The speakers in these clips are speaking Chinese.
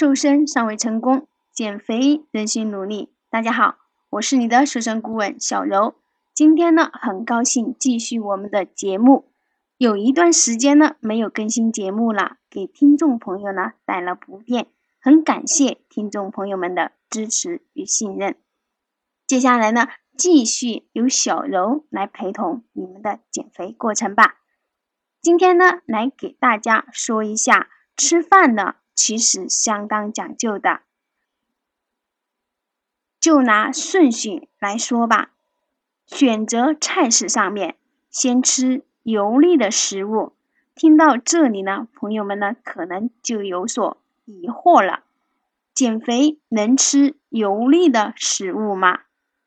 瘦身尚未成功，减肥仍需努力。大家好，我是你的瘦身顾问小柔。今天呢，很高兴继续我们的节目。有一段时间呢，没有更新节目了，给听众朋友呢带了不便，很感谢听众朋友们的支持与信任。接下来呢，继续由小柔来陪同你们的减肥过程吧。今天呢，来给大家说一下吃饭呢，其实相当讲究的。就拿顺序来说吧，选择菜式上面，先吃油腻的食物。听到这里呢，朋友们呢可能就有所疑惑了：减肥能吃油腻的食物吗？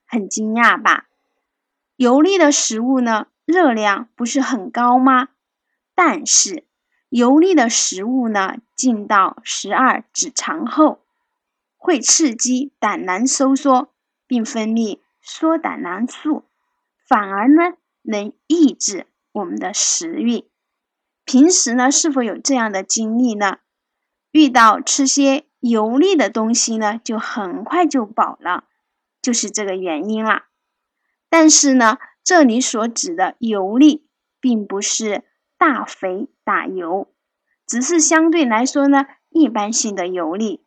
很惊讶吧？油腻的食物呢，热量不是很高吗？但是，油腻的食物呢，进到十二指肠后，会刺激胆囊收缩，并分泌缩胆囊素，反而呢，能抑制我们的食欲。平时呢，是否有这样的经历呢？遇到吃些油腻的东西呢，就很快就饱了，就是这个原因啦。但是呢，这里所指的油腻，并不是。大肥大油，只是相对来说呢，一般性的油腻。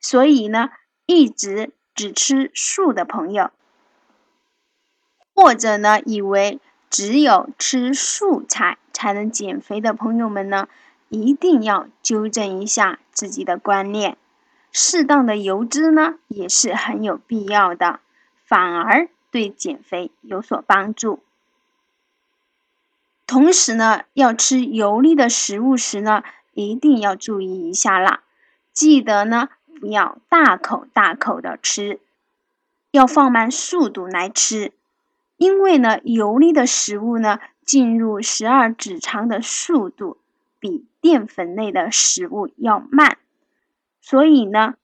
所以呢，一直只吃素的朋友，或者呢，以为只有吃素菜才能减肥的朋友们呢，一定要纠正一下自己的观念。适当的油脂呢，也是很有必要的，反而对减肥有所帮助。同时呢，要吃油腻的食物时呢，一定要注意一下啦。记得呢，不要大口大口的吃，要放慢速度来吃。因为呢，油腻的食物呢，进入十二指肠的速度比淀粉类的食物要慢。所以呢，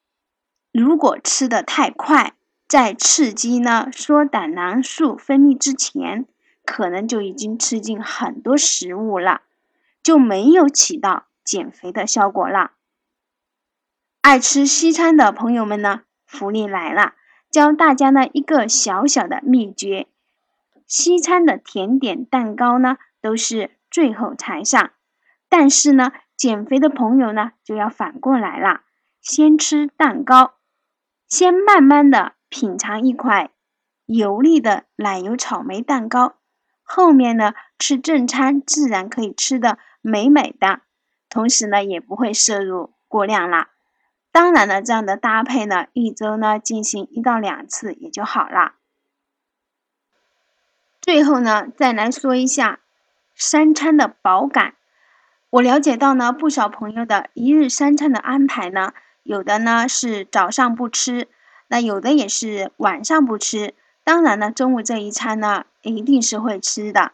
如果吃的太快，在刺激呢缩胆囊素分泌之前。可能就已经吃进很多食物了，就没有起到减肥的效果了。爱吃西餐的朋友们呢，福利来了，教大家呢一个小小的秘诀：西餐的甜点蛋糕呢都是最后才上，但是呢减肥的朋友呢就要反过来了，先吃蛋糕，先慢慢的品尝一块油腻的奶油草莓蛋糕。后面呢，吃正餐自然可以吃的美美的，同时呢，也不会摄入过量啦。当然了，这样的搭配呢，一周呢进行一到两次也就好了。最后呢，再来说一下三餐的饱感。我了解到呢，不少朋友的一日三餐的安排呢，有的呢是早上不吃，那有的也是晚上不吃。当然了，中午这一餐呢，一定是会吃的。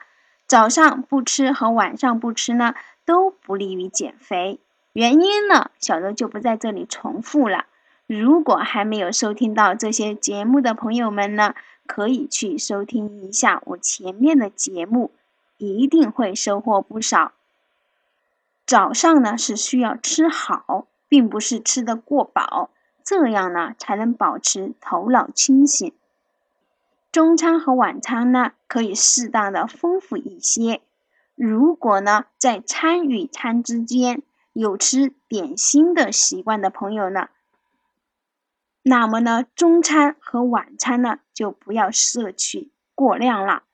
早上不吃和晚上不吃呢，都不利于减肥。原因呢，小柔就不在这里重复了。如果还没有收听到这些节目的朋友们呢，可以去收听一下我前面的节目，一定会收获不少。早上呢是需要吃好，并不是吃得过饱，这样呢才能保持头脑清醒。中餐和晚餐呢，可以适当的丰富一些。如果呢，在餐与餐之间有吃点心的习惯的朋友呢，那么呢，中餐和晚餐呢，就不要摄取过量了。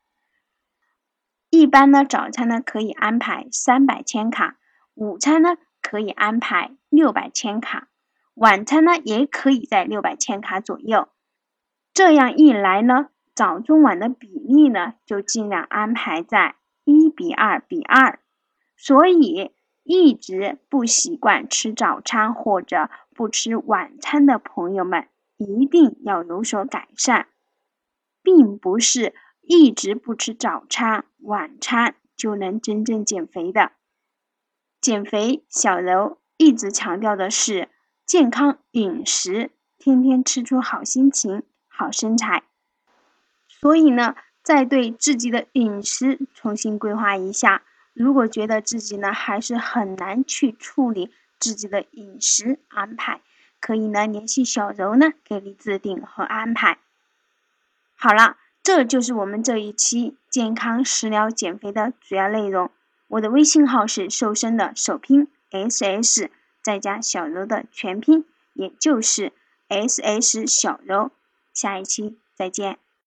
一般呢，早餐呢可以安排三百千卡，午餐呢可以安排六百千卡，晚餐呢也可以在六百千卡左右。这样一来呢。早中晚的比例呢，就尽量安排在一比二比二。所以，一直不习惯吃早餐或者不吃晚餐的朋友们，一定要有所改善，并不是一直不吃早餐、晚餐就能真正减肥的。减肥，小柔一直强调的是健康饮食，天天吃出好心情、好身材。所以呢，再对自己的饮食重新规划一下。如果觉得自己呢还是很难去处理自己的饮食安排，可以呢联系小柔呢给你制定和安排。好了，这就是我们这一期健康食疗减肥的主要内容。我的微信号是瘦身的首拼 S S 再加小柔的全拼，也就是 S S 小柔。下一期再见。